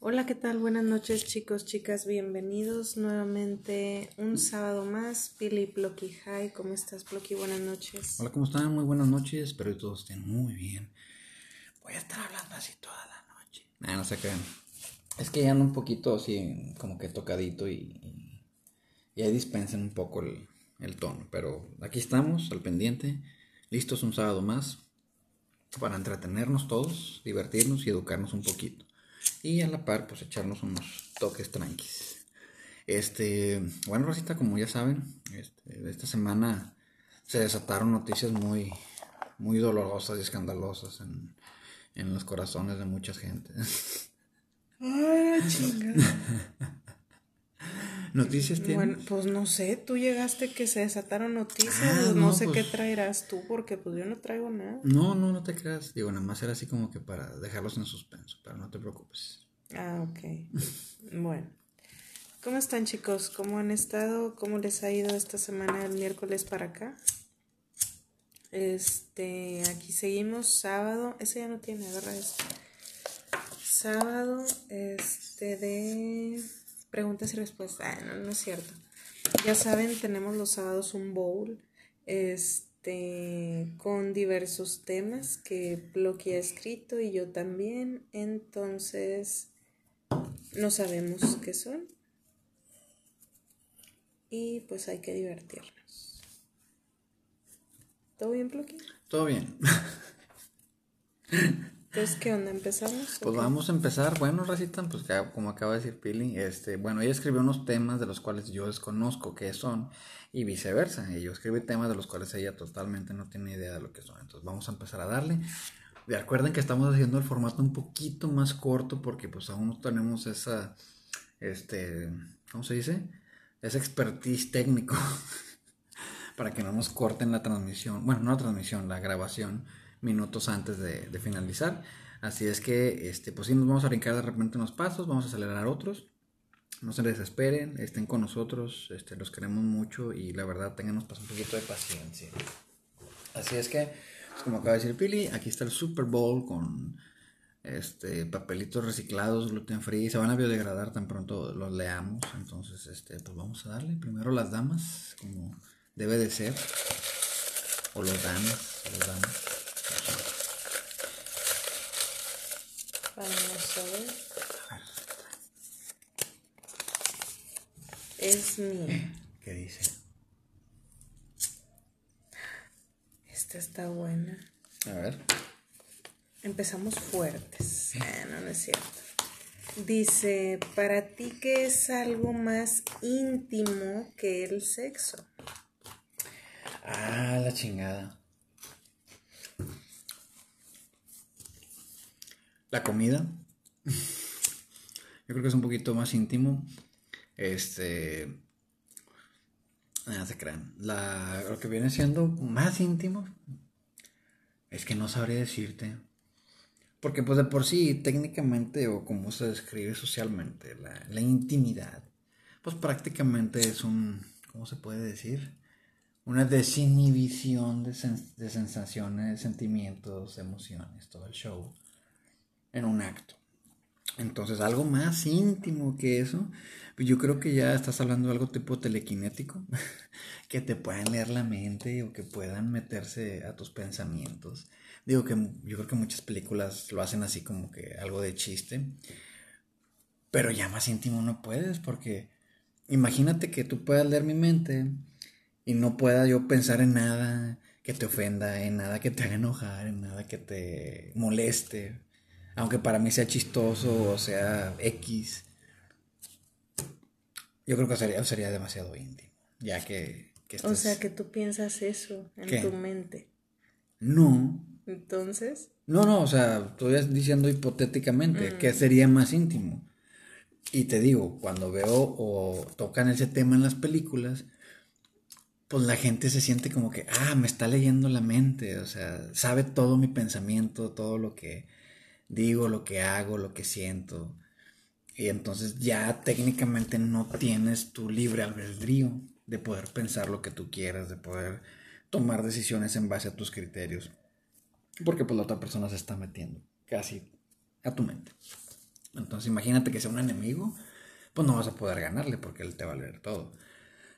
Hola, ¿qué tal? Buenas noches chicos, chicas, bienvenidos nuevamente un sábado más. Pili Plocky, hi, ¿cómo estás Plocky? Buenas noches. Hola, ¿cómo están? Muy buenas noches, espero que todos estén muy bien. Voy a estar hablando así toda la noche. No se crean. Es que ya ando un poquito así, como que tocadito y, y, ahí dispensen un poco el, el tono. Pero aquí estamos, al pendiente, listos un sábado más para entretenernos todos, divertirnos y educarnos un poquito. Y a la par, pues echarnos unos toques tranquis. Este, bueno, Rosita, como ya saben, este, esta semana se desataron noticias muy, muy dolorosas y escandalosas en, en los corazones de mucha gente. Ay, chingada. ¿Noticias tienes? Bueno, pues no sé, tú llegaste que se desataron noticias, Ah, pues no, no, sé pues- qué traerás tú, porque pues yo no traigo nada. No, no, no te creas. Digo, nada más era así como que para dejarlos en suspenso, pero no te preocupes. Ah, ok. bueno. ¿Cómo están chicos? ¿Cómo han estado? ¿Cómo les ha ido esta semana el miércoles para acá? Este, aquí seguimos sábado. Ese ya no tiene, agarra esto. Sábado, este, de preguntas y respuestas. Ah, no, no es cierto. Ya saben, tenemos los sábados un bowl. Este, con diversos temas que Blocky ha escrito y yo también. Entonces, no sabemos qué son. Y pues hay que divertirnos. ¿Todo bien, Blocky? Todo bien. Entonces, ¿qué onda? ¿Empezamos? Pues vamos a empezar. Bueno, Racita, pues como acaba de decir Pili, este, bueno, ella escribió unos temas de los cuales yo desconozco qué son y viceversa. Y yo escribí temas de los cuales ella totalmente no tiene idea de lo que son. Entonces vamos a empezar a darle. Recuerden que estamos haciendo el formato un poquito más corto porque pues aún no tenemos esa, este, ¿cómo se dice? Ese expertise técnico para que no nos corten la transmisión, bueno, no la transmisión, la grabación minutos antes de, finalizar. Así es que, este, pues sí, nos vamos a brincar de repente unos pasos, vamos a acelerar otros. No se desesperen, estén con nosotros, este, los queremos mucho y la verdad, tenganos un poquito de paciencia. Así es que, pues, como acaba de decir Pili, aquí está el Super Bowl con este, papelitos reciclados, gluten free, se van a biodegradar tan pronto los leamos. Entonces, este, pues vamos a darle primero las damas, como debe de ser, o los damas, los damas. Vamos a ver. Es mía. ¿Qué dice? Esta está buena. A ver. Empezamos fuertes. Ah, no, no es cierto. Dice, para ti, ¿qué es algo más íntimo que el sexo? Ah, la chingada. La comida. Yo creo que es un poquito más íntimo. Este. No se crean. La, lo que viene siendo más íntimo. Es que no sabría decirte. Porque pues de por sí, técnicamente, o como se describe socialmente, la, la intimidad, pues prácticamente es un, ¿cómo se puede decir? Una desinhibición de, de sensaciones, sentimientos, emociones, todo el show, en un acto. Entonces, algo más íntimo que eso, pues yo creo que ya estás hablando de algo tipo telequinético, que te puedan leer la mente o que puedan meterse a tus pensamientos. Digo que yo creo que muchas películas lo hacen así como que algo de chiste, pero ya más íntimo no puedes, porque imagínate que tú puedas leer mi mente y no pueda yo pensar en nada que te ofenda, en nada que te haga enojar, en nada que te moleste, aunque para mí sea chistoso o sea X. Yo creo que sería, sería demasiado íntimo, ya que, que O sea, que tú piensas eso en ¿Qué? tu mente. No, Entonces, no, no, o sea, estoy diciendo hipotéticamente que sería más íntimo. Y te digo, cuando veo o tocan ese tema en las películas, pues la gente se siente como que, ah, me está leyendo la mente, o sea, sabe todo mi pensamiento, todo lo que digo, lo que hago, lo que siento. Y entonces ya técnicamente no tienes tu libre albedrío de poder pensar lo que tú quieras, de poder tomar decisiones en base a tus criterios. Porque pues la otra persona se está metiendo casi a tu mente. Entonces imagínate que sea un enemigo, pues no vas a poder ganarle porque él te va a leer todo.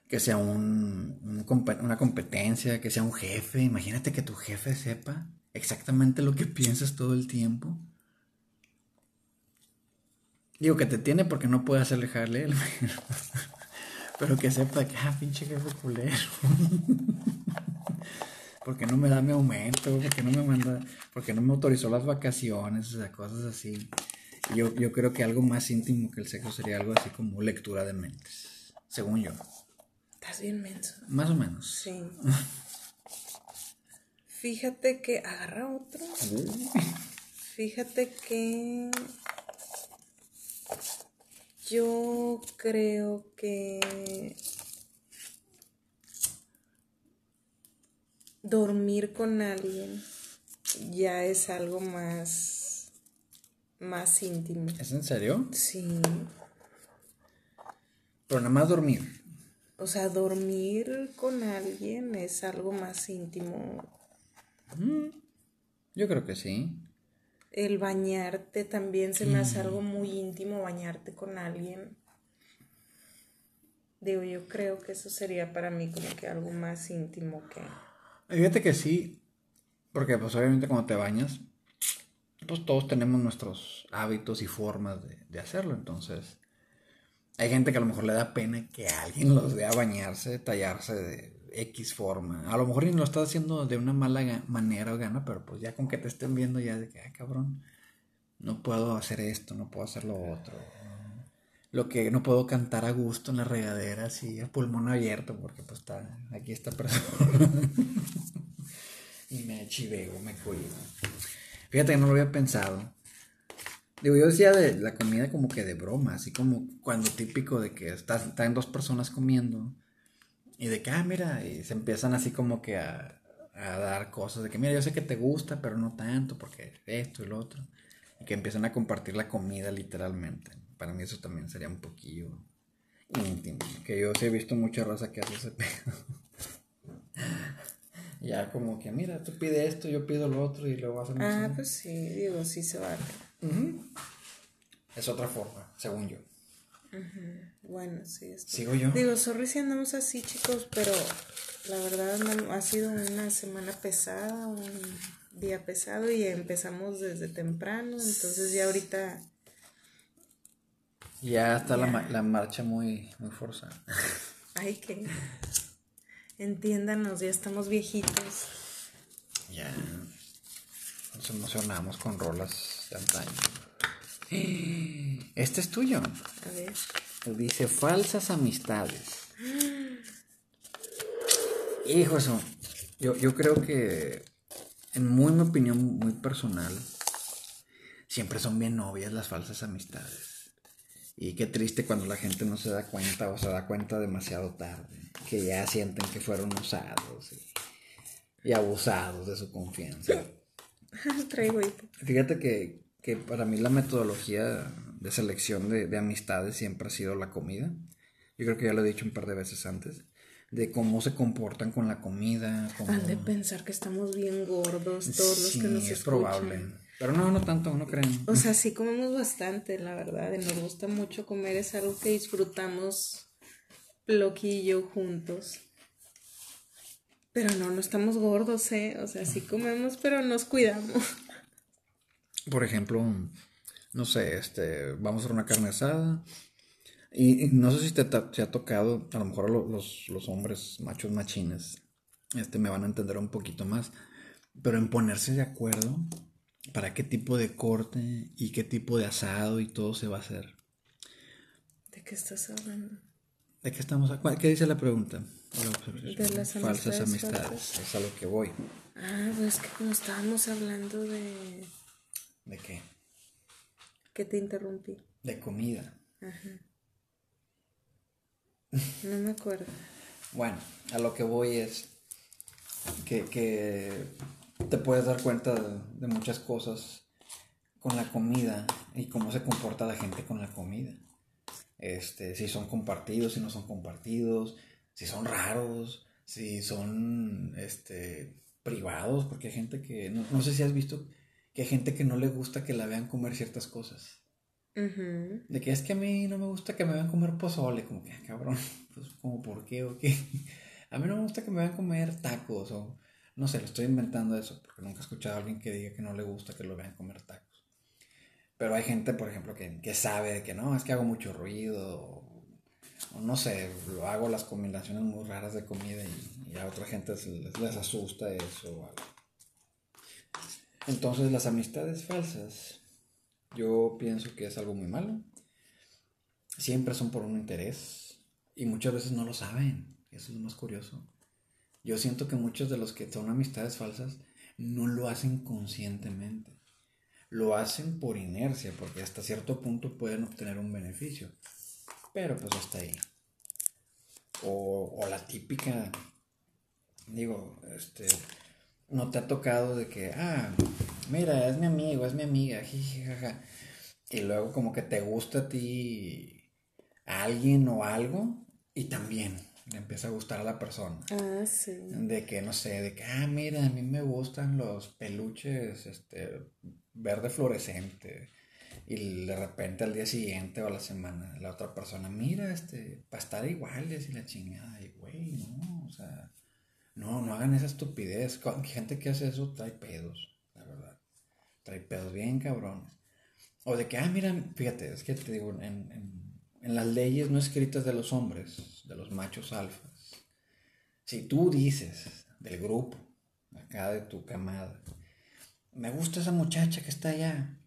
Que sea un, una competencia, que sea un jefe. Imagínate que tu jefe sepa exactamente lo que piensas todo el tiempo. Digo que te tiene porque no puede hacerle jale él. Pero que sepa que, ah, pinche jefe culero. porque no me da mi aumento, porque no me manda, porque no me autorizó las vacaciones, o sea, cosas así. Yo, yo creo que algo más íntimo que el sexo sería algo así como lectura de mentes, según yo. Estás bien menso. Más o menos. Sí. Fíjate que agarra otro. Fíjate que yo creo que dormir con alguien ya es algo más más íntimo. ¿Es en serio? Sí. Pero nada más dormir. O sea, dormir con alguien es algo más íntimo. Mm, yo creo que sí el bañarte también se me hace algo muy íntimo, bañarte con alguien. Digo, yo creo que eso sería para mí como que algo más íntimo que... Fíjate que sí, porque pues obviamente cuando te bañas, pues todos tenemos nuestros hábitos y formas de, de hacerlo, entonces hay gente que a lo mejor le da pena que alguien los vea bañarse, tallarse de X forma. A lo mejor ni lo estás haciendo de una mala manera o gana, pero pues ya con que te estén viendo ya de que, ay cabrón, no puedo hacer esto, no puedo hacer lo otro. Lo que no puedo cantar a gusto en la regadera así a pulmón abierto porque pues está aquí esta persona. y me chiveo, me cuido. Fíjate que no lo había pensado. Digo, yo decía de la comida como que de broma, así como cuando típico de que están dos personas comiendo y de que, ah, mira, y se empiezan así como que a, dar cosas de que, mira, yo sé que te gusta, pero no tanto, porque esto y lo otro. Y que empiezan a compartir la comida literalmente. Para mí eso también sería un poquillo íntimo. Que yo sí he visto mucha raza que hace ese pedo. ya como que, mira, tú pides esto, yo pido lo otro y luego hacemos Ah, pues sí, digo, sí se vale. Es otra forma, según yo. Bueno, sí. Sigo yo. Digo, sorry si andamos así, chicos, pero la verdad ha sido una semana pesada, un día pesado y empezamos desde temprano, entonces ya ahorita... Ya está La, la, marcha muy, muy forzada. Ay, que... Entiéndanos, ya estamos viejitos. Ya. Nos emocionamos con rolas de antaño. Este es tuyo. A ver. Dice falsas amistades. Hijo, eso. Yo, yo creo que, en muy mi opinión muy personal, siempre son bien obvias las falsas amistades. Y qué triste cuando la gente no se da cuenta o se da cuenta demasiado tarde. Que ya sienten que fueron usados y, abusados de su confianza. Traigo Fíjate que que para mí la metodología de selección de, amistades siempre ha sido la comida. Yo creo que ya lo he dicho un par de veces antes. De cómo se comportan con la comida. Han de pensar que estamos bien gordos todos los que nos es probable. Pero no, no tanto, no creen. O sea, sí comemos bastante, la verdad. Y nos gusta mucho comer. Es algo que disfrutamos loquillo juntos. Pero no, no estamos gordos, ¿eh? O sea, sí comemos, pero nos cuidamos por ejemplo, no sé, este, vamos a hacer una carne asada. Y, no sé si te, ha tocado, a lo mejor los, los, hombres machos machines, este, me van a entender un poquito más, pero en ponerse de acuerdo para qué tipo de corte y qué tipo de asado y todo se va a hacer. ¿De qué estás hablando? ¿De qué estamos ¿Qué dice la pregunta? De las falsas amistades. Es a lo que voy. Ah, pues que como estábamos hablando de ¿De qué? ¿Qué te interrumpí? De comida. Ajá. No me acuerdo. bueno, a lo que voy es que, te puedes dar cuenta de, muchas cosas con la comida y cómo se comporta la gente con la comida. Este, si son compartidos, si no son compartidos, si son raros, si son este, privados, porque hay gente que, no sé si has visto que hay gente que no le gusta que la vean comer ciertas cosas. De que es que a mí no me gusta que me vean comer pozole, como que, ah, cabrón, pues como por qué o qué. A mí no me gusta que me vean comer tacos o no sé, lo estoy inventando eso, porque nunca he escuchado a alguien que diga que no le gusta que lo vean comer tacos. Pero hay gente, por ejemplo, que, que sabe de que no, es que hago mucho ruido, o, no sé, lo hago las combinaciones muy raras de comida y, a otra gente les, les asusta eso o algo. Entonces las amistades falsas, yo pienso que es algo muy malo. Siempre son por un interés y muchas veces no lo saben. Eso es lo más curioso. Yo siento que muchos de los que son amistades falsas no lo hacen conscientemente. Lo hacen por inercia, porque hasta cierto punto pueden obtener un beneficio. Pero pues hasta ahí. O, o la típica, digo, este, no te ha tocado de que, ah, mira, es mi amigo, es mi amiga, jajaja. Y luego como que te gusta a ti alguien o algo y también le empieza a gustar a la persona. Ah, sí. De que, no sé, de que, ah, mira, a mí me gustan los peluches, este, verde fluorescente. Y de repente al día siguiente o a la semana, la otra persona, mira, este, para estar iguales y la chingada. Y, güey, no, o sea, no, no hagan esa estupidez. Gente que hace eso trae pedos, la verdad. Trae pedos bien cabrones. O de que, ah, mira, fíjate, es que te digo, en, en en las leyes no escritas de los hombres, de los machos alfas. Si tú dices del grupo, acá de tu camada, me gusta esa muchacha que está allá,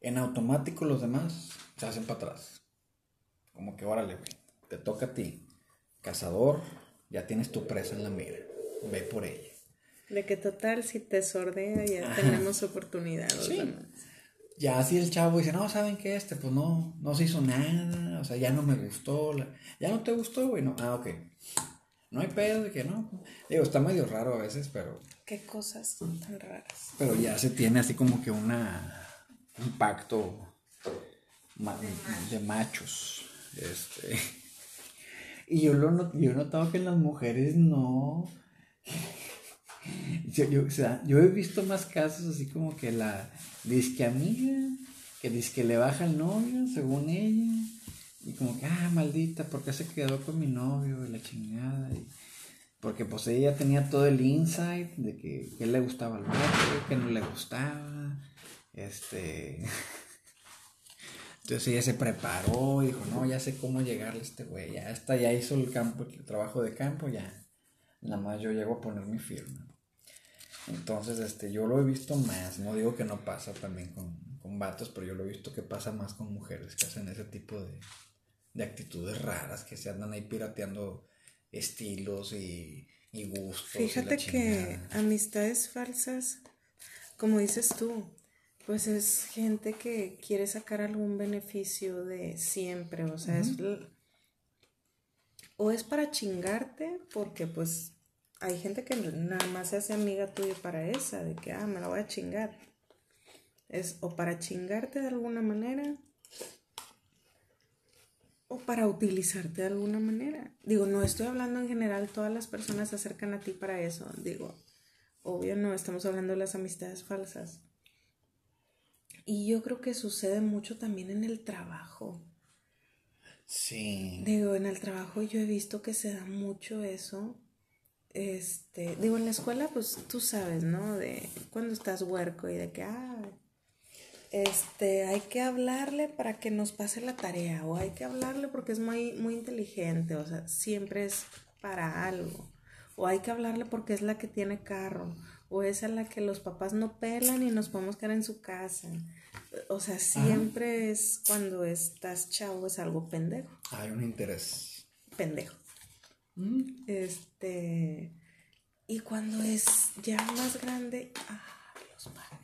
en automático los demás se hacen para atrás. Como que órale, güey, te toca a ti. Cazador, ya tienes tu presa en la mira. Ve por ella. De que total, si te sordea, ya tenemos oportunidad. Sí ya así el chavo dice, no, ¿saben qué? Este, pues no, no se hizo nada, o sea, ya no me gustó, ya no te gustó, güey, no, ah, ok. No hay pedo de que no. Digo, está medio raro a veces, pero... Qué cosas tan raras. Pero ya se tiene así como que una, un pacto de machos. Este. Y yo, lo, yo he notado que las mujeres no... Yo, o sea, yo he visto más casos así como que la disque amiga, que dice que le baja el novio, según ella, y como que, ah, maldita, porque se quedó con mi novio? Y la chingada, y porque pues ella tenía todo el insight de que, que le gustaba al otro, que no le gustaba, este... Entonces ella se preparó dijo, no, ya sé cómo llegarle a este güey, ya está, ya hizo el campo, el trabajo de campo, ya, nada más yo llego a poner mi firma. Entonces, este, yo lo he visto más, no digo que no pasa también con, con vatos, pero yo lo he visto que pasa más con mujeres que hacen ese tipo de, de actitudes raras, que se andan ahí pirateando estilos y, y gustos. Fíjate que amistades falsas, como dices tú, pues es gente que quiere sacar algún beneficio de siempre, o sea, es, o es para chingarte, porque pues hay gente que nada más se hace amiga tuya para esa, de que, ah, me la voy a chingar. Es o para chingarte de alguna manera o para utilizarte de alguna manera. Digo, no estoy hablando en general, todas las personas se acercan a ti para eso. Digo, obvio no, estamos hablando de las amistades falsas. Y yo creo que sucede mucho también en el trabajo. Sí. Digo, en el trabajo yo he visto que se da mucho eso este, digo, en la escuela, pues tú sabes, ¿no? De cuando estás huerco y de que, ah, este, hay que hablarle para que nos pase la tarea, o hay que hablarle porque es muy, muy inteligente, o sea, siempre es para algo, o hay que hablarle porque es la que tiene carro, o es a la que los papás no pelan y nos podemos quedar en su casa. O sea, siempre es cuando estás chavo, es algo pendejo. Hay un interés. Pendejo. Este. Y cuando es ya más grande, ah, los padres.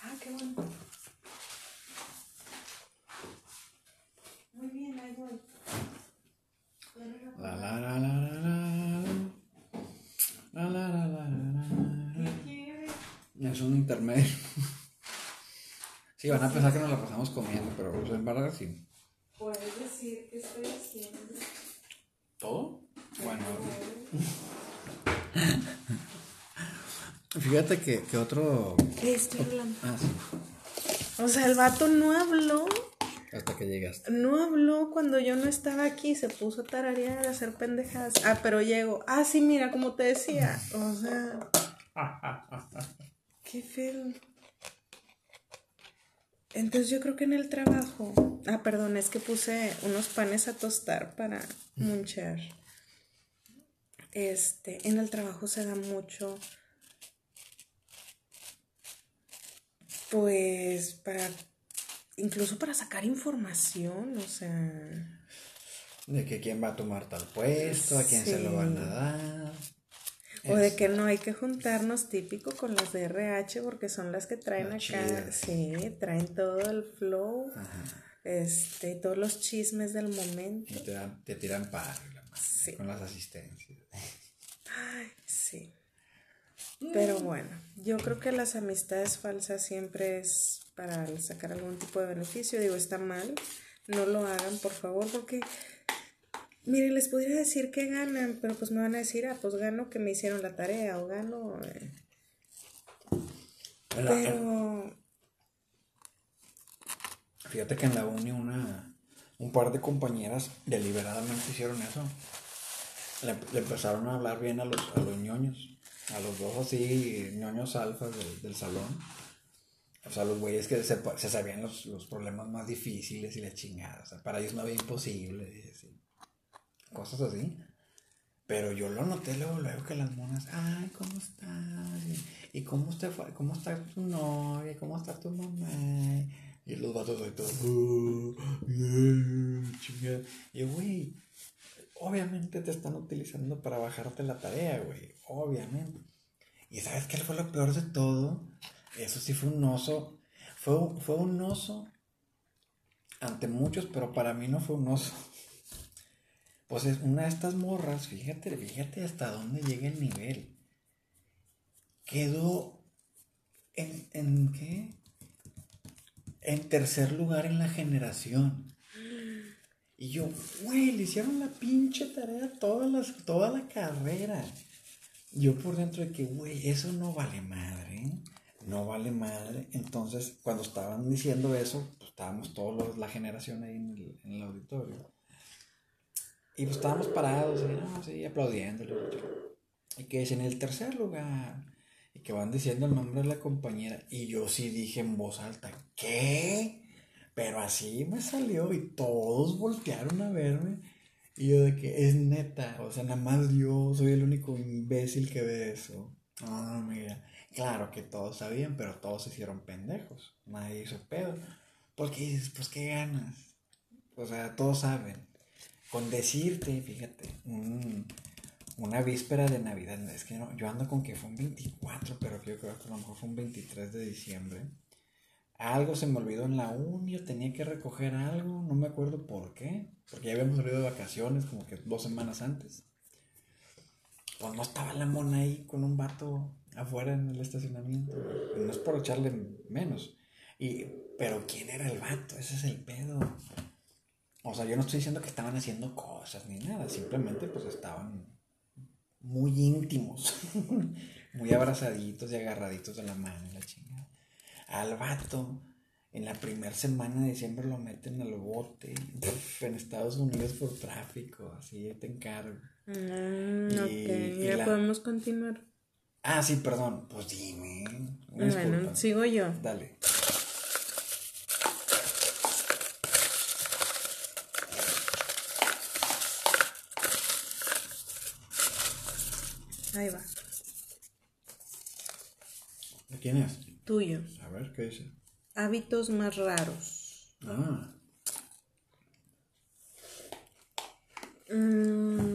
Ah, qué bueno. Muy bien, ahí voy. La la la la la la. La la la la la. Es un intermedio. Sí, van a pensar que nos la pasamos comiendo, pero en verdad sí. Puedes decir que estoy haciendo. ¿Todo? Bueno. Fíjate que, que otro. ¿Qué estoy hablando? Ah, sí. O sea, el vato no habló hasta que llegaste. No habló cuando yo no estaba aquí, se puso a tararear, a hacer pendejadas. Ah, pero llego. Ah, sí, mira, como te decía. O sea. qué feo. Entonces yo creo que en el trabajo. Ah, perdón, es que puse unos panes a tostar para munchar. Este, en el trabajo se da mucho. Pues para incluso para sacar información, o sea... De que quién va a tomar tal puesto, a quién se lo van a dar. O de que no hay que juntarnos típico con las de RH porque son las que traen acá, sí, traen todo el flow, este, todos los chismes del momento. Y te, te tiran paro con las asistencias. Ay, sí. Pero bueno, yo creo que las amistades falsas siempre es para sacar algún tipo de beneficio. Digo, está mal, no lo hagan, por favor, porque, mire, les podría decir que ganan, pero pues me van a decir, ah, pues gano que me hicieron la tarea o gano... Eh". Pero... Fíjate que en la uni una, un par de compañeras deliberadamente hicieron eso. Le, empezaron a hablar bien a los, a los ñoños, a los dos así ñoños alfas del salón o sea, los güeyes que se, se sabían los, los, problemas más difíciles y la chingada. O sea, para ellos no había imposible. Cosas así. Pero yo lo noté luego, luego que las monas, ay, ¿cómo estás? ¿Y cómo está, cómo está tu novia? ¿Cómo está tu mamá? Y los vatos ahí todos, oh. Y güey, obviamente te están utilizando para bajarte la tarea, güey. Obviamente. Y ¿sabes qué fue lo peor de todo? Eso sí fue un oso. Fue, fue un oso ante muchos, pero para mí no fue un oso. Pues es una de estas morras, fíjate, fíjate hasta dónde llega el nivel. Quedó en, en qué? En tercer lugar en la generación. Y yo, güey, le hicieron la pinche tarea toda, las, toda la carrera. Yo por dentro de que, güey, eso no vale madre. no vale madre. Entonces, cuando estaban diciendo eso, pues estábamos todos la generación ahí en el, auditorio. Y pues estábamos parados, y, no, aplaudiéndole. Y que es en el tercer lugar. Y que van diciendo el nombre de la compañera. Y yo sí dije en voz alta, ¿qué? Pero así me salió y todos voltearon a verme. Y yo de que es neta, o sea, nada más yo soy el único imbécil que ve eso. Ah, mira. Claro que todos sabían, pero todos se hicieron pendejos. Nadie hizo pedo. Porque dices, pues qué ganas. O sea, todos saben. Con decirte, fíjate, una víspera de Navidad. Es que yo ando con que fue un 24, pero yo creo que a lo mejor fue un 23 de diciembre. Algo se me olvidó en la uni, tenía que recoger algo, no me acuerdo por qué. Porque ya habíamos salido de vacaciones como que dos semanas antes. Pues no estaba la mona ahí con un vato afuera en el estacionamiento. No es por echarle menos. Y, pero ¿quién era el vato? Ese es el pedo. O sea, yo no estoy diciendo que estaban haciendo cosas ni nada. Simplemente pues estaban muy íntimos. muy abrazaditos y agarraditos de la mano la chingada. Al vato, en la primera semana de diciembre lo meten al bote en Estados Unidos por tráfico. Así te encargo. Mm, ok, ya podemos continuar. Ah, sí, perdón. Pues dime. Bueno, sigo yo. Dale. Ahí va. ¿De quién es? Tuyo. A ver, ¿qué dice? Hábitos más raros. Ah. Mmm...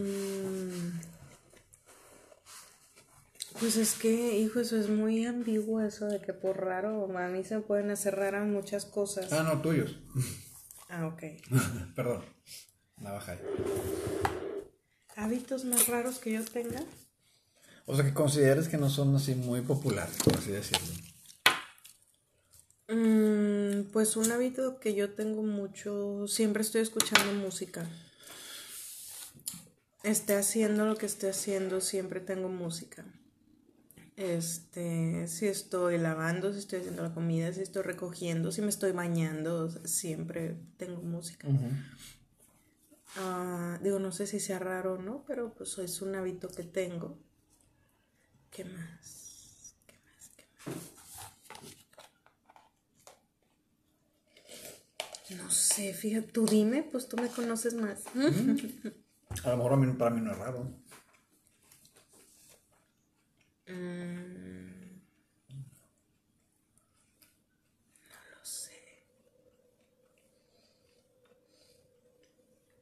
Pues es que, hijo, eso es muy ambiguo eso de que por raro, a mí se pueden hacer raras muchas cosas. Ah, no, tuyos. Ah, ok. Perdón, navaja ahí. ¿Hábitos más raros que yo tenga? O sea, que consideres que no son así muy populares, por así decirlo. Mm, pues un hábito que yo tengo mucho, siempre estoy escuchando música. Esté haciendo lo que esté haciendo, siempre tengo música. Este, si estoy lavando, si estoy haciendo la comida, si estoy recogiendo, si me estoy bañando, siempre tengo música. Ah, digo, no sé si sea raro o no, pero pues es un hábito que tengo. ¿Qué más? ¿Qué más? ¿Qué más? No sé, fíjate, tú dime, pues tú me conoces más. A lo mejor a mí, para mí no es raro. Mm. no lo sé.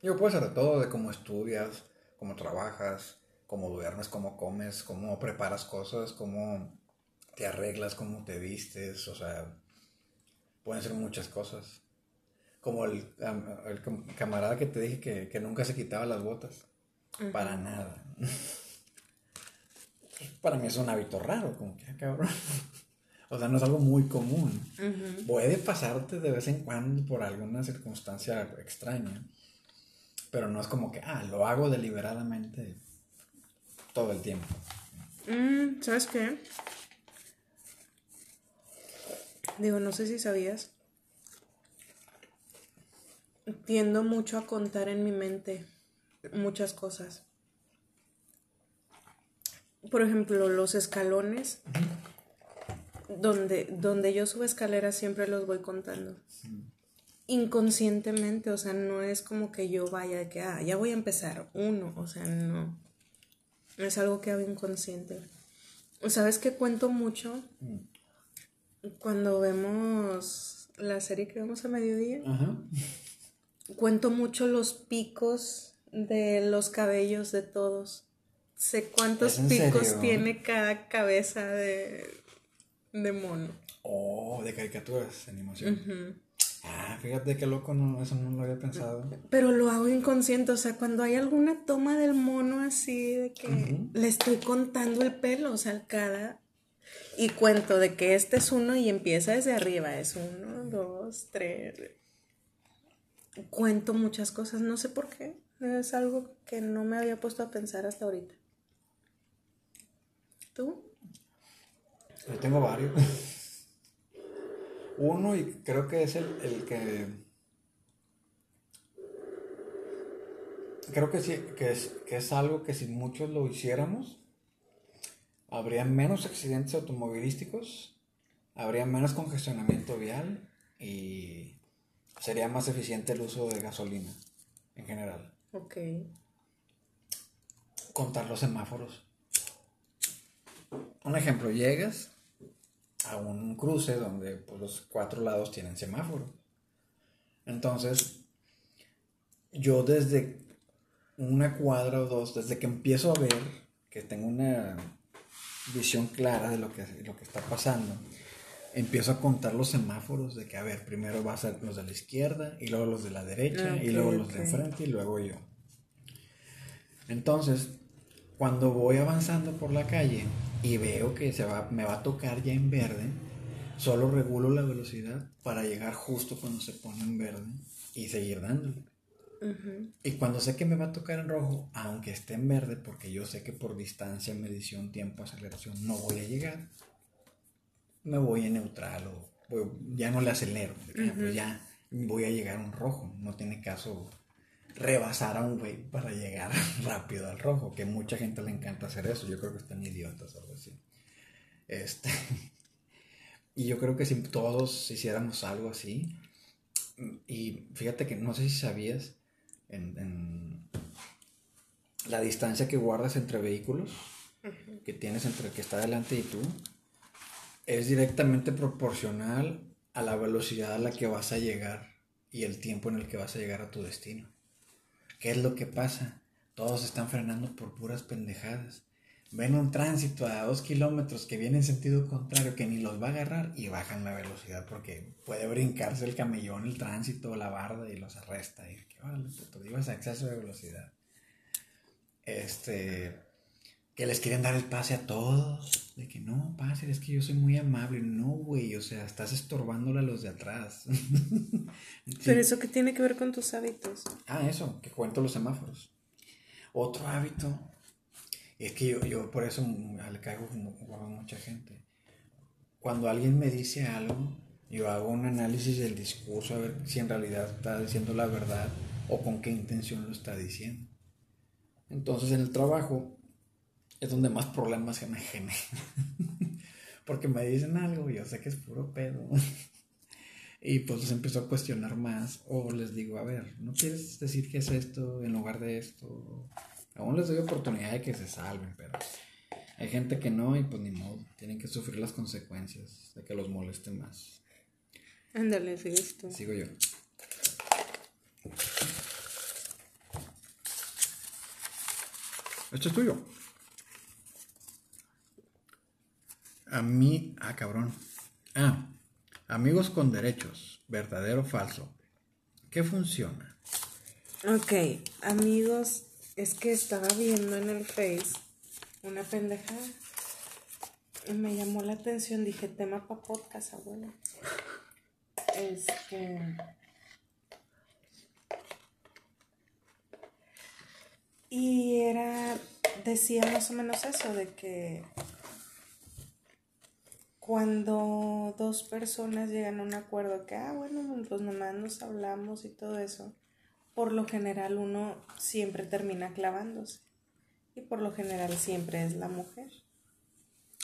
Yo puedo ser de todo, de cómo estudias, cómo trabajas, cómo duermes, cómo comes, cómo preparas cosas, cómo te arreglas, cómo te vistes, o sea, pueden ser muchas cosas. Como el, el camarada que te dije que, que, nunca se quitaba las botas. Para nada. Para mí es un hábito raro, como que, ah, cabrón. o sea, no es algo muy común. Puede pasarte de vez en cuando por alguna circunstancia extraña. Pero no es como que, ah, lo hago deliberadamente todo el tiempo. Mm, ¿Sabes qué? Digo, no sé si sabías. Tiendo mucho a contar en mi mente muchas cosas. Por ejemplo, los escalones. Donde, donde yo subo escaleras siempre los voy contando. Inconscientemente, o sea, no es como que yo vaya de que, ah, ya voy a empezar. Uno, o sea, no. Es algo que hago inconsciente. ¿Sabes qué cuento mucho? Cuando vemos la serie que vemos a mediodía. Cuento mucho los picos de los cabellos de todos. Sé cuántos picos tiene cada cabeza de, de mono. Oh, de caricaturas, animación. Ah, fíjate qué loco, no, eso no lo había pensado. Pero lo hago inconsciente, o sea, cuando hay alguna toma del mono así, de que le estoy contando el pelo, o sea, cada... Y cuento de que este es uno y empieza desde arriba, es uno, dos, tres. Cuento muchas cosas, no sé por qué, es algo que no me había puesto a pensar hasta ahorita. ¿Tú? Yo tengo varios. Uno, y creo que es el, que. Creo que sí, que es, que es algo que si muchos lo hiciéramos, habría menos accidentes automovilísticos, habría menos congestionamiento vial y sería más eficiente el uso de gasolina en general. Ok. Contar los semáforos. Un ejemplo, llegas a un cruce donde pues, los cuatro lados tienen semáforo. Entonces, yo desde una cuadra o dos, desde que empiezo a ver, que tengo una visión clara de lo que, lo que está pasando, empiezo a contar los semáforos de que, a ver, primero va a ser los de la izquierda, y luego los de la derecha, y luego los de enfrente, y luego yo. Entonces, cuando voy avanzando por la calle, y veo que se va, me va a tocar ya en verde, solo regulo la velocidad para llegar justo cuando se pone en verde y seguir dándole. Y cuando sé que me va a tocar en rojo, aunque esté en verde, porque yo sé que por distancia, medición, tiempo, aceleración no voy a llegar, me voy en neutral o ya no le acelero. Pues ya voy a llegar a un rojo, no tiene caso rebasar a un güey para llegar rápido al rojo, que mucha gente le encanta hacer eso. Yo creo que están idiotas algo así. Este, y yo creo que si todos hiciéramos algo así, y fíjate que no sé si sabías en, la distancia que guardas entre vehículos, que tienes entre el que está delante y tú, es directamente proporcional a la velocidad a la que vas a llegar y el tiempo en el que vas a llegar a tu destino. ¿Qué es lo que pasa? Todos están frenando por puras pendejadas. Ven un tránsito a dos kilómetros que viene en sentido contrario, que ni los va a agarrar y bajan la velocidad porque puede brincarse el camellón, el tránsito, la barda y los arresta. Y que vale, puto, ibas a exceso de velocidad. Este, que les quieren dar el pase a todos. De que no, pase, es que yo soy muy amable. No, güey, o sea, estás estorbándole a los de atrás. Pero eso qué tiene que ver con tus hábitos. Ah, eso, que cuento los semáforos. Otro hábito Es que yo, yo por eso le caigo como a mucha gente. Cuando alguien me dice algo, yo hago un análisis del discurso a ver si en realidad está diciendo la verdad o con qué intención lo está diciendo. Entonces en el trabajo es donde más problemas se me generan. Porque me dicen algo, yo sé que es puro pedo. y pues les empiezo a cuestionar más. O les digo, a ver, ¿no quieres decir qué es esto en lugar de esto? Aún les doy oportunidad de que se salven, pero hay gente que no y pues ni modo. Tienen que sufrir las consecuencias de que los moleste más. Ándale, listo. Sigo yo. Esto es tuyo. A mí, ah, cabrón. Ah, amigos con derechos, verdadero o falso. ¿Qué funciona? Ok, amigos, es que estaba viendo en el Face una pendeja y me llamó la atención. Dije, tema para podcast, abuelo. Este. Y era, decía más o menos eso, de que cuando dos personas llegan a un acuerdo que, ah, bueno, pues nomás nos hablamos y todo eso, por lo general uno siempre termina clavándose. Y por lo general siempre es la mujer.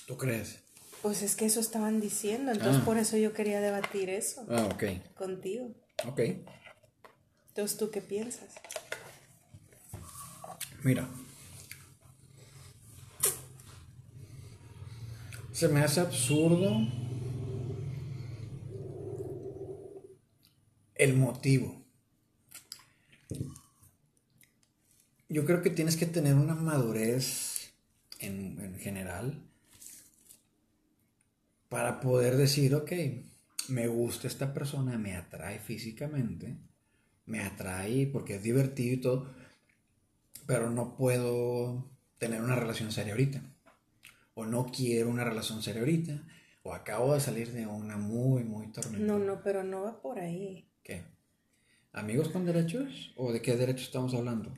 ¿Tú crees? Pues es que eso estaban diciendo, entonces ah. por eso yo quería debatir eso. Ah, ok. Contigo. Ok. Entonces, ¿tú qué piensas? Mira, se me hace absurdo el motivo. Yo creo que tienes que tener una madurez en, general para poder decir, ok, me gusta esta persona, me atrae físicamente, me atrae porque es divertido y todo, pero no puedo tener una relación seria ahorita o no quiero una relación seria ahorita, o acabo de salir de una muy, muy tormenta. No, no, pero no va por ahí. ¿Qué? ¿Amigos con derechos? ¿O de qué derechos estamos hablando?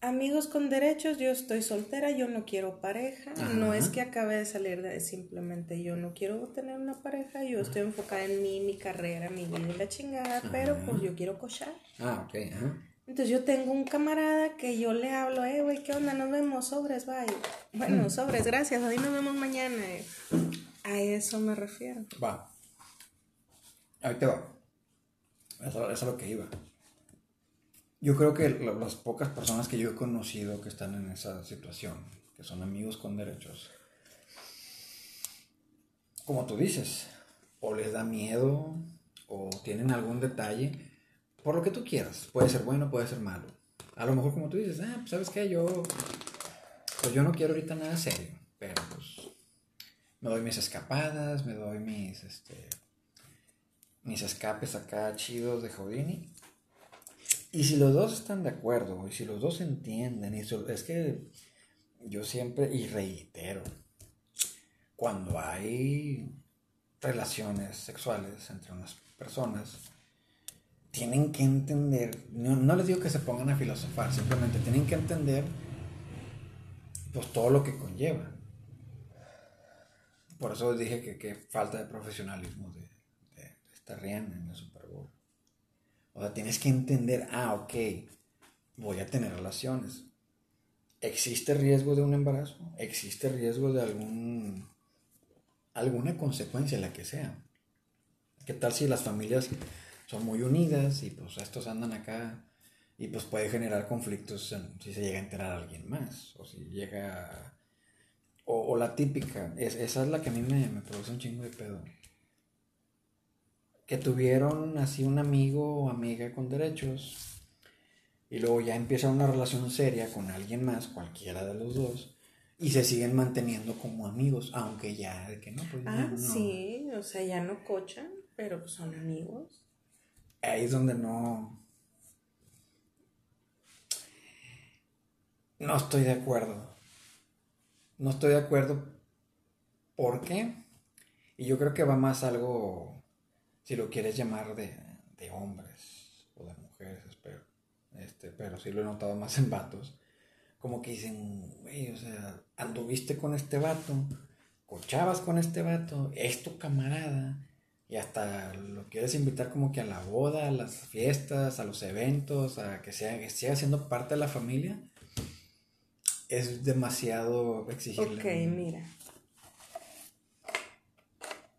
Amigos con derechos, yo estoy soltera, yo no quiero pareja. No es que acabe de salir de simplemente yo no quiero tener una pareja, yo estoy enfocada en mí, mi carrera, mi vida y la chingada, pero pues yo quiero cochar. Ah, ok, ajá. Entonces yo tengo un camarada que yo le hablo, eh, güey, ¿qué onda? Nos vemos, sobres, bye. Bueno, mm. sobres, gracias, hoy nos vemos mañana. A eso me refiero. Va. Ahí te va. Eso, es lo que iba. Yo creo que las pocas personas que yo he conocido que están en esa situación, que son amigos con derechos, como tú dices, o les da miedo, o tienen algún detalle, por lo que tú quieras. Puede ser bueno, puede ser malo. A lo mejor como tú dices, ah, pues sabes qué, yo, pues yo no quiero ahorita nada serio, pero pues me doy mis escapadas, me doy mis, este, mis escapes acá chidos de Houdini. Y si los dos están de acuerdo, y si los dos entienden, y es que yo siempre, y reitero, cuando hay relaciones sexuales entre unas personas, tienen que entender, no, les digo que se pongan a filosofar, simplemente tienen que entender pues todo lo que conlleva. Por eso dije que, que falta de profesionalismo de, de, esta Rihanna en el Super Bowl. O sea, tienes que entender, ah, ok, voy a tener relaciones. ¿Existe riesgo de un embarazo? ¿Existe riesgo de algún alguna consecuencia, la que sea? ¿Qué tal si las familias son muy unidas y pues estos andan acá y pues puede generar conflictos si se llega a enterar a alguien más o si llega o, la típica es, esa es la que a mí me, me produce un chingo de pedo. Que tuvieron así un amigo o amiga con derechos y luego ya empieza una relación seria con alguien más cualquiera de los dos y se siguen manteniendo como amigos aunque ya de que no pues ah sí o sea ya no cochan pero son amigos ahí es donde no... No estoy de acuerdo. No estoy de acuerdo. ¿Por qué? Y yo creo que va más algo, si lo quieres llamar, de, de hombres o de mujeres, espero. Este, pero sí lo he notado más en vatos. como que dicen, güey, o sea, anduviste con este vato, cochabas con este vato, es tu camarada, y hasta lo quieres invitar como que a la boda, a las fiestas, a los eventos, a que, sea, que siga siendo parte de la familia, es demasiado exigirle. Ok, mira.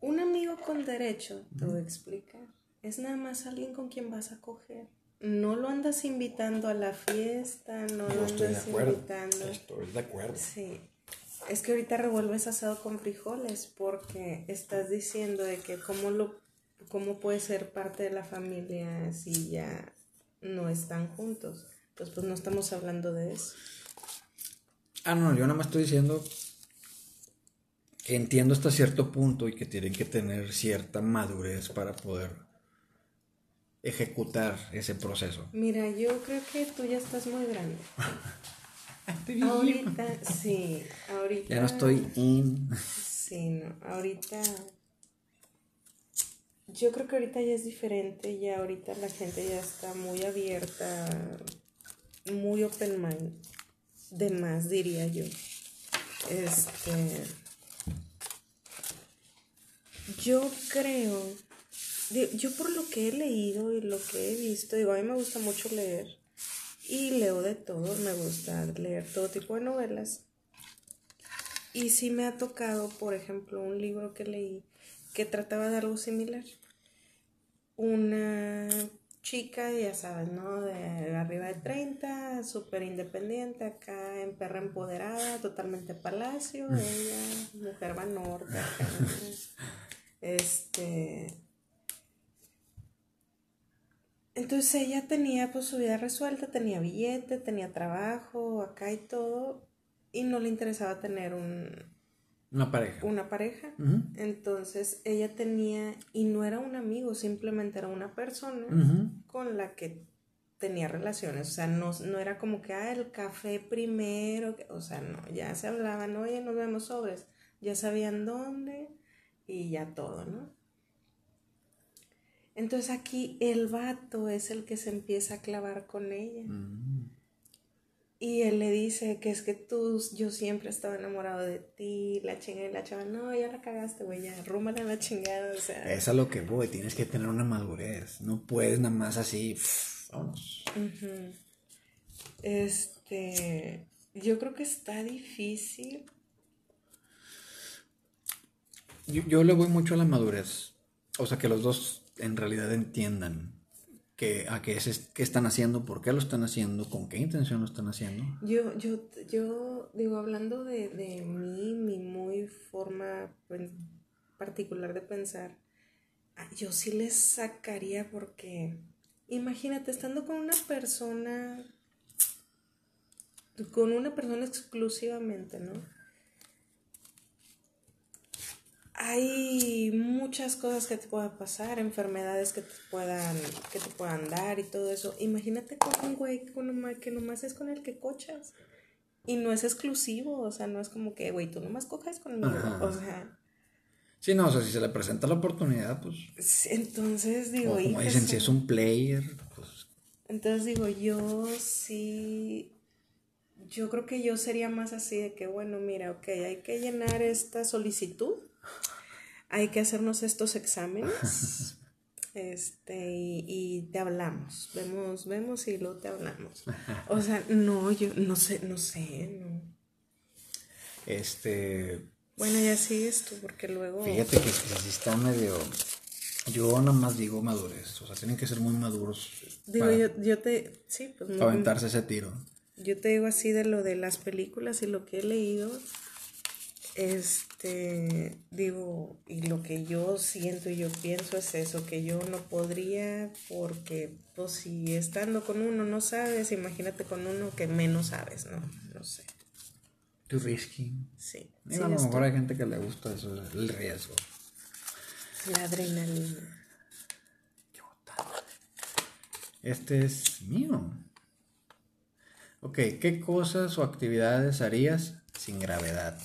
Un amigo con derecho, te voy a explicar, es nada más alguien con quien vas a coger no lo andas invitando a la fiesta, no, lo estoy andas de acuerdo, invitando. Estoy de acuerdo. Sí. Es que ahorita revuelves asado con frijoles porque estás diciendo de que cómo lo cómo puede ser parte de la familia si ya no están juntos. Pues pues no estamos hablando de eso. Ah, no, yo nada más estoy diciendo que entiendo hasta cierto punto y que tienen que tener cierta madurez para poder ejecutar ese proceso? Mira, yo creo que tú ya estás muy grande. ahorita, sí, ahorita. Ya no estoy in. Sí, no, ahorita. Yo creo que ahorita ya es diferente, ya ahorita la gente ya está muy abierta, muy open mind, de más diría yo. Este. Yo creo yo por lo que he leído y lo que he visto, digo, a mí me gusta mucho leer y leo de todo, me gusta leer todo tipo de novelas. Y sí me ha tocado, por ejemplo, un libro que leí que trataba de algo similar. Una chica, ya sabes, ¿no? De arriba de 30, súper independiente, acá en perra empoderada, totalmente palacio, ella, mujer va norte, este entonces ella tenía pues su vida resuelta, tenía billete, tenía trabajo, acá y todo, y no le interesaba tener un... Una pareja. Una pareja. Entonces ella tenía, y no era un amigo, simplemente era una persona con la que tenía relaciones. O sea, no, no era como que, ah, el café primero, o sea, no, ya se hablaban, oye, nos vemos sobres, ya sabían dónde y ya todo, ¿no? Entonces aquí el vato es el que se empieza a clavar con ella. Mm. Y él le dice que es que tú, yo siempre estaba enamorado de ti, la chingada y la chava, no, ya la cagaste, güey, ya, rúmale a la chingada, o sea. Es a lo que voy, tienes que tener una madurez, no puedes nada más así, vamos. Este, yo creo que está difícil. Yo, yo le voy mucho a la madurez, o sea, que los dos en realidad entiendan que, a qué, es, qué están haciendo, por qué lo están haciendo, con qué intención lo están haciendo. Yo, yo, yo digo, hablando de, de mí, mi muy forma pues, particular de pensar, yo sí les sacaría porque, imagínate, estando con una persona, con una persona exclusivamente, ¿no? Hay muchas cosas que te puedan pasar, enfermedades que te puedan, que te puedan dar y todo eso. Imagínate con un güey que nomás, es con el que cochas. Y no es exclusivo, o sea, no es como que, güey, tú nomás cojas conmigo. O sea. Sí, no, o sea, si se le presenta la oportunidad, pues. entonces digo, o como dicen, si es un player, pues. Entonces digo, yo sí. Yo creo que yo sería más así de que, bueno, mira, ok, hay que llenar esta solicitud hay que hacernos estos exámenes. Este, y, te hablamos, vemos, vemos y luego te hablamos. O sea, no, yo no sé, no sé, no. Este. Bueno, ya sigues tú, porque luego. Fíjate que, si está medio. Yo nada más digo madurez, o sea, tienen que ser muy maduros. Digo, yo, yo te. Sí, pues. Para aventarse ese tiro. Yo te digo así de lo de las películas y lo que he leído este, digo, y lo que yo siento y yo pienso es eso, que yo no podría porque, pues si estando con uno no sabes, imagínate con uno que menos sabes, ¿no? No sé. Too risky. Sí. a lo mejor hay gente que le gusta eso, el riesgo. La adrenalina. Este es mío. Ok, ¿qué cosas o actividades harías sin gravedad?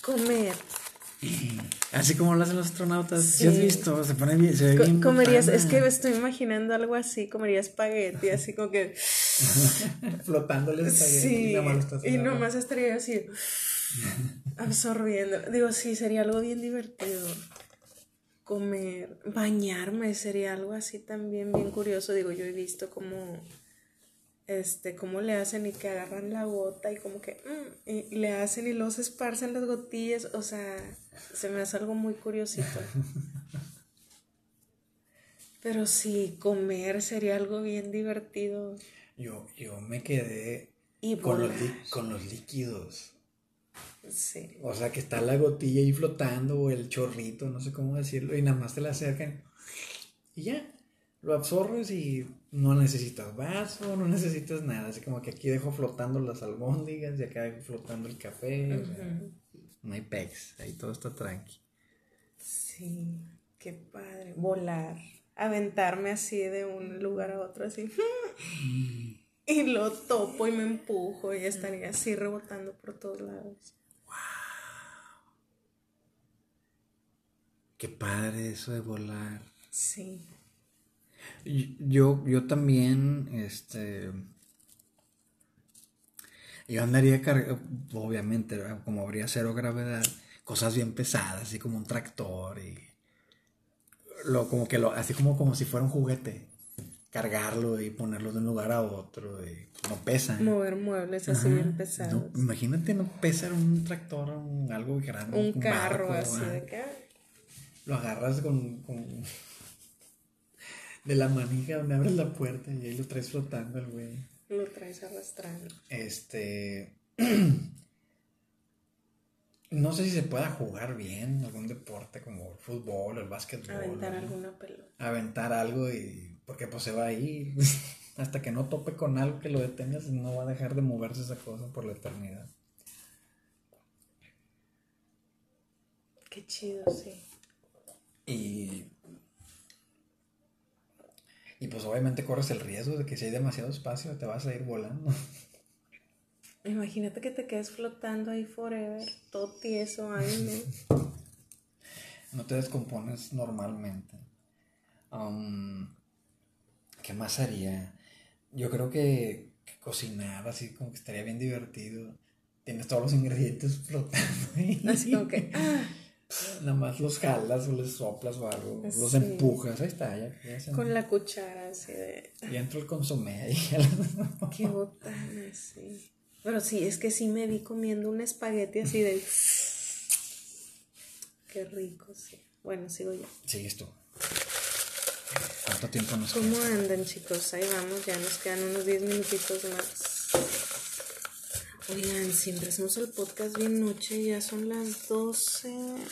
Comer. Así como lo hacen los astronautas. ¿Sí, has visto? Se pone bien, se ve bien Comerías, es que me estoy imaginando algo así, comería espagueti, así como que. Flotando el espagueti. Sí, y nomás estaría así. absorbiendo. Digo, sí, sería algo bien divertido. Comer, bañarme sería algo así también bien curioso. Digo, yo he visto como este, cómo le hacen y que agarran la gota y como que mm, y le hacen y los esparcen las gotillas, o sea, se me hace algo muy curiosito. Pero sí, comer sería algo bien divertido. Yo, yo me quedé con, los con los líquidos. Sí. O sea, que está la gotilla ahí flotando o el chorrito, no sé cómo decirlo, y nada más te la acercan y ya lo absorbes y no necesitas vaso, no necesitas nada. Así como que aquí dejo flotando las albóndigas y acá dejo flotando el café. no hay pex, ahí todo está tranqui. Sí, qué padre. Volar, aventarme así de un lugar a otro, así. Y lo topo y me empujo y estaría así rebotando por todos lados. ¡Wow! Qué padre eso de volar. Sí. Yo, yo también, este, yo andaría cargando, obviamente, como habría cero gravedad, cosas bien pesadas, así como un tractor y lo, como que lo, así como, como si fuera un juguete, cargarlo y ponerlo de un lugar a otro y no pesa. Mover muebles así bien pesados. imagínate no pesar un tractor, un, algo grande. Un, carro así de que... Lo agarras con de la manija donde abres la puerta y ahí lo traes flotando el güey. Lo traes arrastrando. Este. no sé si se pueda jugar bien algún deporte como el fútbol, el básquetbol. Aventar alguna pelota. Aventar algo y. Porque pues se va a ir. Hasta que no tope con algo que lo detengas, no va a dejar de moverse esa cosa por la eternidad. Qué chido, sí. Y y pues obviamente corres el riesgo de que si hay demasiado espacio te vas a ir volando. Imagínate que te quedes flotando ahí forever, todo tieso ahí, ¿no? no te descompones normalmente. Um, ¿Qué más haría? Yo creo que, cocinar así como que estaría bien divertido. Tienes todos los ingredientes flotando ahí. Así como que... Ah, Nada más los jalas o les soplas o algo, los empujas, ahí está, ya. Con la cuchara así de... Y entro el consomé ahí. Qué botana, sí. Pero sí, es que sí me vi comiendo un espagueti así de... Qué rico, sí. Bueno, sigo yo. Sigues tú. ¿Cuánto tiempo nos ¿Cómo andan, chicos? Ahí vamos, ya nos quedan unos 10 minutitos más. Oigan, siempre hacemos el podcast bien noche, ya son las 12.31,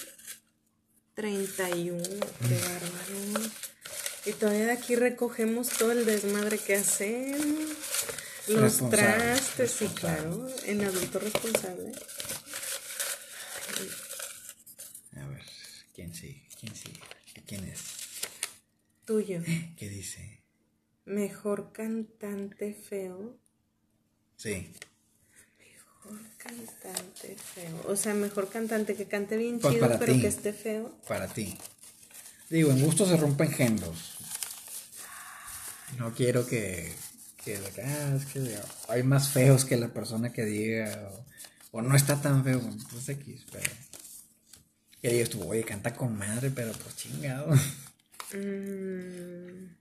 qué bárbaro. Y todavía de aquí recogemos todo el desmadre que hacemos, los trastes, sí, claro, en adulto responsable. A ver, ¿quién sigue? ¿Quién sigue? ¿Quién es? Tuyo. ¿Qué dice? Mejor cantante feo. Sí cantante feo. O sea, mejor cantante que cante bien pues chido, pero que esté feo. Para ti. Digo, en gusto se rompen géneros. No quiero que, que, ah, es que hay más feos que la persona que diga, o, no está tan feo, pues X, pero. Que digas tú, oye, canta con madre, pero pues chingado. Mmm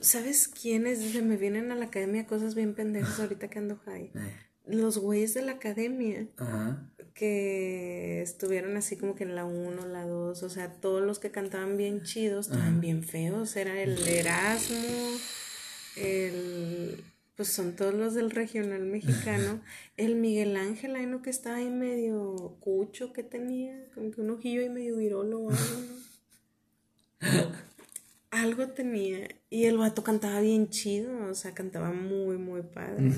¿Sabes quiénes? Se me vienen a la academia cosas bien pendejas ahorita que ando high. Los güeyes de la academia que estuvieron así como que en la 1, la 2, o sea, todos los que cantaban bien chidos estaban bien feos. Era el Erasmo, el. Pues son todos los del regional mexicano. El Miguel Ángel, ahí no que estaba ahí medio cucho que tenía, como que un ojillo ahí medio virolo o algo, ¿no? algo tenía. Y el vato cantaba bien chido, o sea, cantaba muy, muy padre.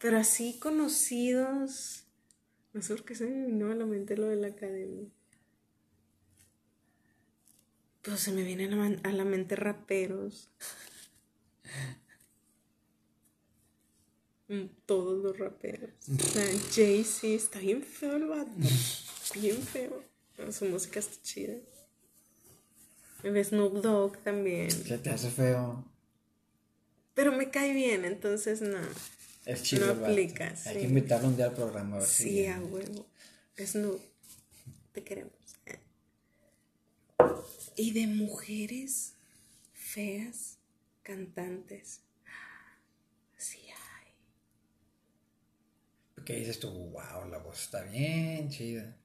Pero así conocidos, no sé por qué se me vino a la mente lo de la academia. Pues se me vienen a la mente raperos. Mm, Todos los raperos. Jay-Z está bien feo el vato. Bien feo. Su música está chida. El Snoop Dogg también. Se te hace feo. Pero me cae bien, entonces no. Es chido. No aplica, Hay que invitarlo un día al programa a ver si Sí, a huevo. Snoop. Te queremos. Y de mujeres feas, cantantes. Sí hay. ¿Qué dices tú? Wow, la voz está bien chida.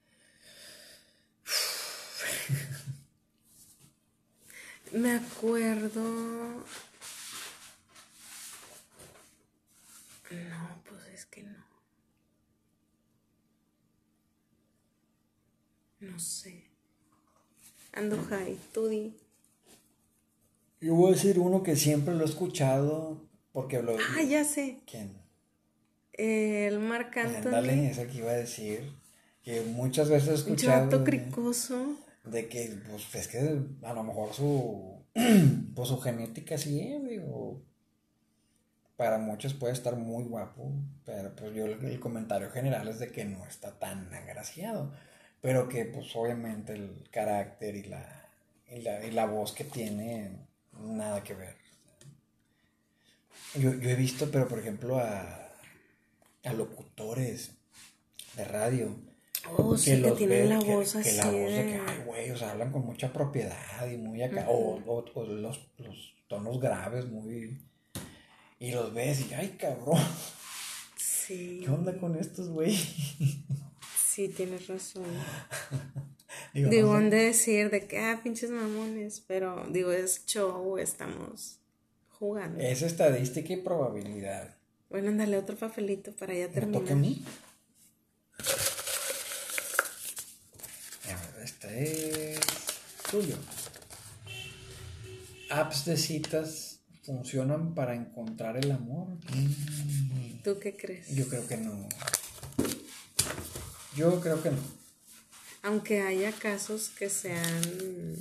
Me acuerdo. No, pues es que no. No sé. Ando high, tú di. Yo voy a decir uno que siempre lo he escuchado porque lo... Ah, ya sé. ¿Quién? El Marc Anthony. es el que iba a decir. Que muchas veces he escuchado chato cricoso. De que, pues, es que a lo mejor su, pues, su genética sí es, digo. Para muchos puede estar muy guapo, pero pues yo el, comentario general es de que no está tan agraciado. Pero que, pues, obviamente el carácter y la, y la, y la voz que tiene, nada que ver. Yo, yo he visto, pero por ejemplo, a, a locutores de radio. Oh, sí, que tienen la que- voz que así la voz de que, ay, güey, o sea, hablan con mucha propiedad y muy acá. O, o- o los, los tonos graves, muy. Y los ves y, ay, cabrón, Sí. ¿qué onda con estos, güey? Sí, tienes razón. Digo, Digo, no sé. de decir de que, ah, pinches mamones, pero digo, es show, estamos jugando. Es estadística y probabilidad. Bueno, ándale otro papelito para ya ¿Me terminar. toca a mí? A ver, este es tuyo. Apps de citas funcionan para encontrar el amor. Mm, ¿Tú qué crees? Yo creo que no. Yo creo que no. Aunque haya casos que sean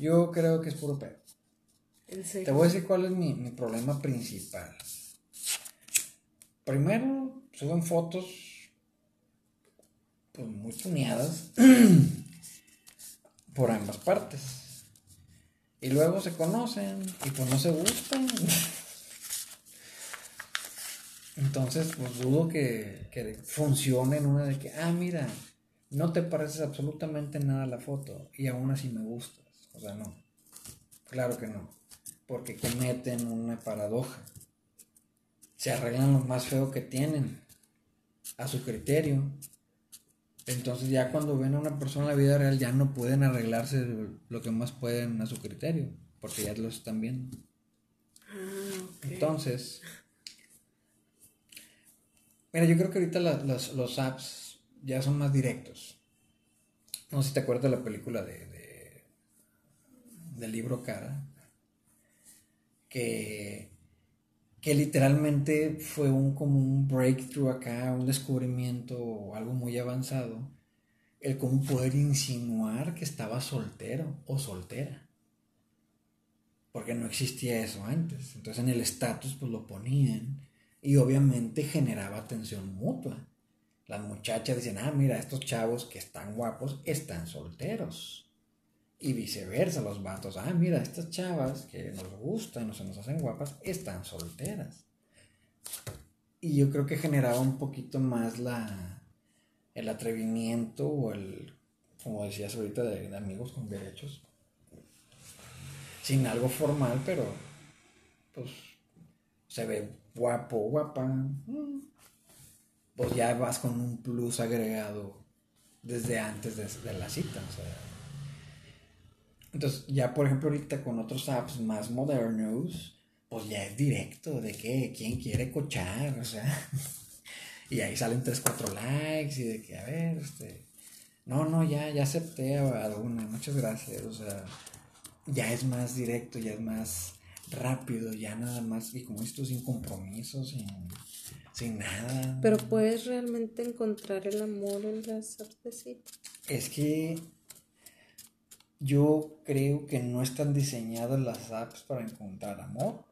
Yo creo que es puro pedo. en serio. Te voy a decir cuál es mi, mi problema principal. Primero, suben fotos pues muy tuneadas por ambas partes. Y luego se conocen y pues no se gustan. Entonces, pues dudo que, que funcione en una de que, ah, mira, no te pareces absolutamente nada a la foto y aún así me gustas. O sea, no. Claro que no. Porque cometen una paradoja. Se arreglan lo más feo que tienen a su criterio. Entonces ya cuando ven a una persona en la vida real ya no pueden arreglarse lo que más pueden a su criterio. Porque ya lo están viendo. Ah. Entonces, mira, yo creo que ahorita la- los, los apps ya son más directos. No sé si te acuerdas de la película de, de- del libro Cara, que, que literalmente fue un como un breakthrough acá, un descubrimiento o algo muy avanzado, el cómo poder insinuar que estaba soltero o soltera porque no existía eso antes. Entonces en el estatus pues lo ponían y obviamente generaba tensión mutua. Las muchachas decían, ah, mira, estos chavos que están guapos están solteros. Y viceversa, los vatos, ah, mira, estas chavas que nos gustan o se nos hacen guapas están solteras. Y yo creo que generaba un poquito más la, el atrevimiento o el, como decías ahorita, de, amigos con derechos sin algo formal, pero pues se ve guapo, guapa, pues ya vas con un plus agregado desde antes de, de la cita. o sea. Entonces, ya por ejemplo, ahorita con otros apps más modernos, pues ya es directo de que quién quiere cochar, o sea. y ahí salen 3, 4 likes y de que, a ver, este. No, no, ya, ya acepté a alguna, muchas gracias, o sea ya es más directo, ya es más rápido, ya nada más, y como esto sin compromiso, sin, sin nada. Pero puedes realmente encontrar el amor en las apps de cita. Es que yo creo que no están diseñadas las apps para encontrar amor,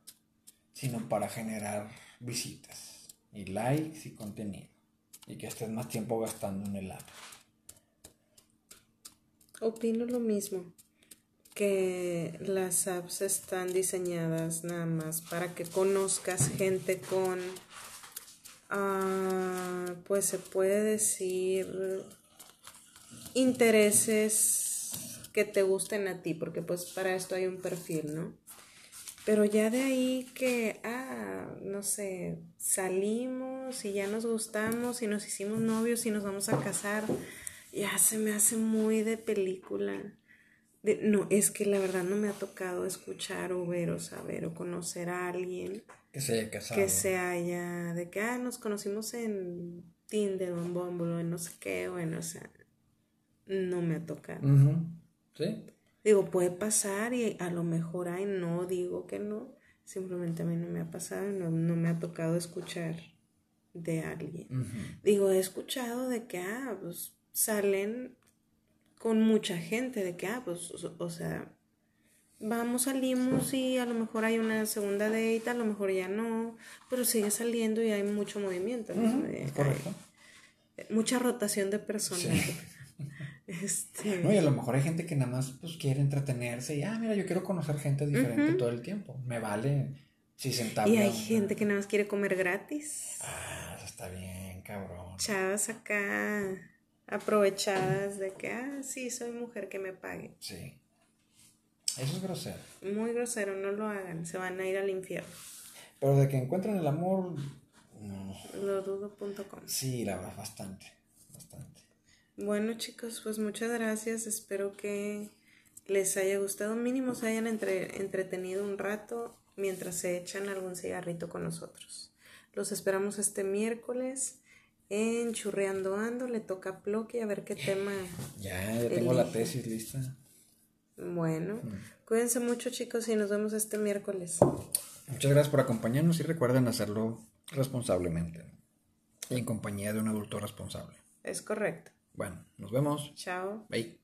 sino para generar visitas. y likes y contenido. Y que estés más tiempo gastando en el app. Opino lo mismo, que las apps están diseñadas nada más para que conozcas gente con, ah, pues se puede decir, intereses que te gusten a ti, porque pues para esto hay un perfil, ¿no? Pero ya de ahí que, ah, no sé, salimos y ya nos gustamos y nos hicimos novios y nos vamos a casar, ya se me hace muy de película. no, es que la verdad no me ha tocado escuchar o ver o saber o conocer a alguien que se haya casado. Que se haya, de que, ah, nos conocimos en Tinder o en Bumble o en no sé qué, bueno, o sea, no me ha tocado. Sí. Digo, puede pasar y a lo mejor hay, no digo que no, simplemente a mí no me ha pasado, no, no me ha tocado escuchar de alguien. Digo, he escuchado de que, ah, pues salen con mucha gente, de que, ah, pues, o, sea, vamos, salimos y a lo mejor hay una segunda date, a lo mejor ya no, pero sigue saliendo y hay mucho movimiento. correcto. mucha rotación de personas. Este... No, y a lo mejor hay gente que nada más pues, quiere entretenerse y, ah, mira, yo quiero conocer gente diferente todo el tiempo. Me vale si sentarme. Y hay gente que nada más quiere comer gratis. Ah, eso está bien, cabrón. Chavas acá aprovechadas de que, ah, sí, soy mujer que me pague. Sí. Eso es grosero. Muy grosero, no lo hagan, se van a ir al infierno. Pero de que encuentren el amor, no. Lo dudo.com. Sí, la verdad, bastante. Bueno chicos, pues muchas gracias. Espero que les haya gustado. Mínimo se hayan entretenido un rato mientras se echan algún cigarrito con nosotros. Los esperamos este miércoles en Churreando Ando. Le toca a Ploqui a ver qué tema. Ya, ya tengo la tesis lista. Bueno, mm. cuídense mucho chicos y nos vemos este miércoles. Muchas gracias por acompañarnos y recuerden hacerlo responsablemente y en compañía de un adulto responsable. Es correcto. Bueno, nos vemos. Chao. Bye.